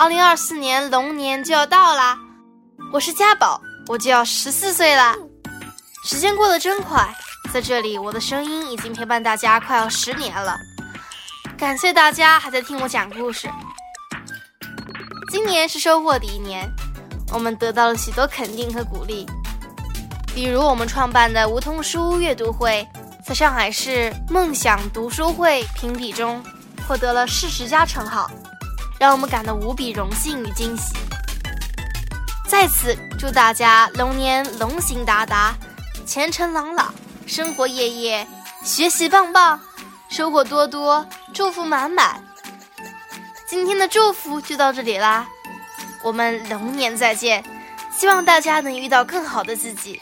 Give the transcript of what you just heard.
二零二四年龙年就要到啦，我是家宝，我就要十四岁啦。时间过得真快，在这里我的声音已经陪伴大家快要十年了，感谢大家还在听我讲故事。今年是收获的一年，我们得到了许多肯定和鼓励，比如我们创办的梧桐书阅读会，在上海市梦想读书会评比中获得了市十佳称号。让我们感到无比荣幸与惊喜。在此祝大家龙年龙行达达，前程朗朗，生活夜夜，学习棒棒，收获多多，祝福满满。今天的祝福就到这里啦，我们龙年再见，希望大家能遇到更好的自己。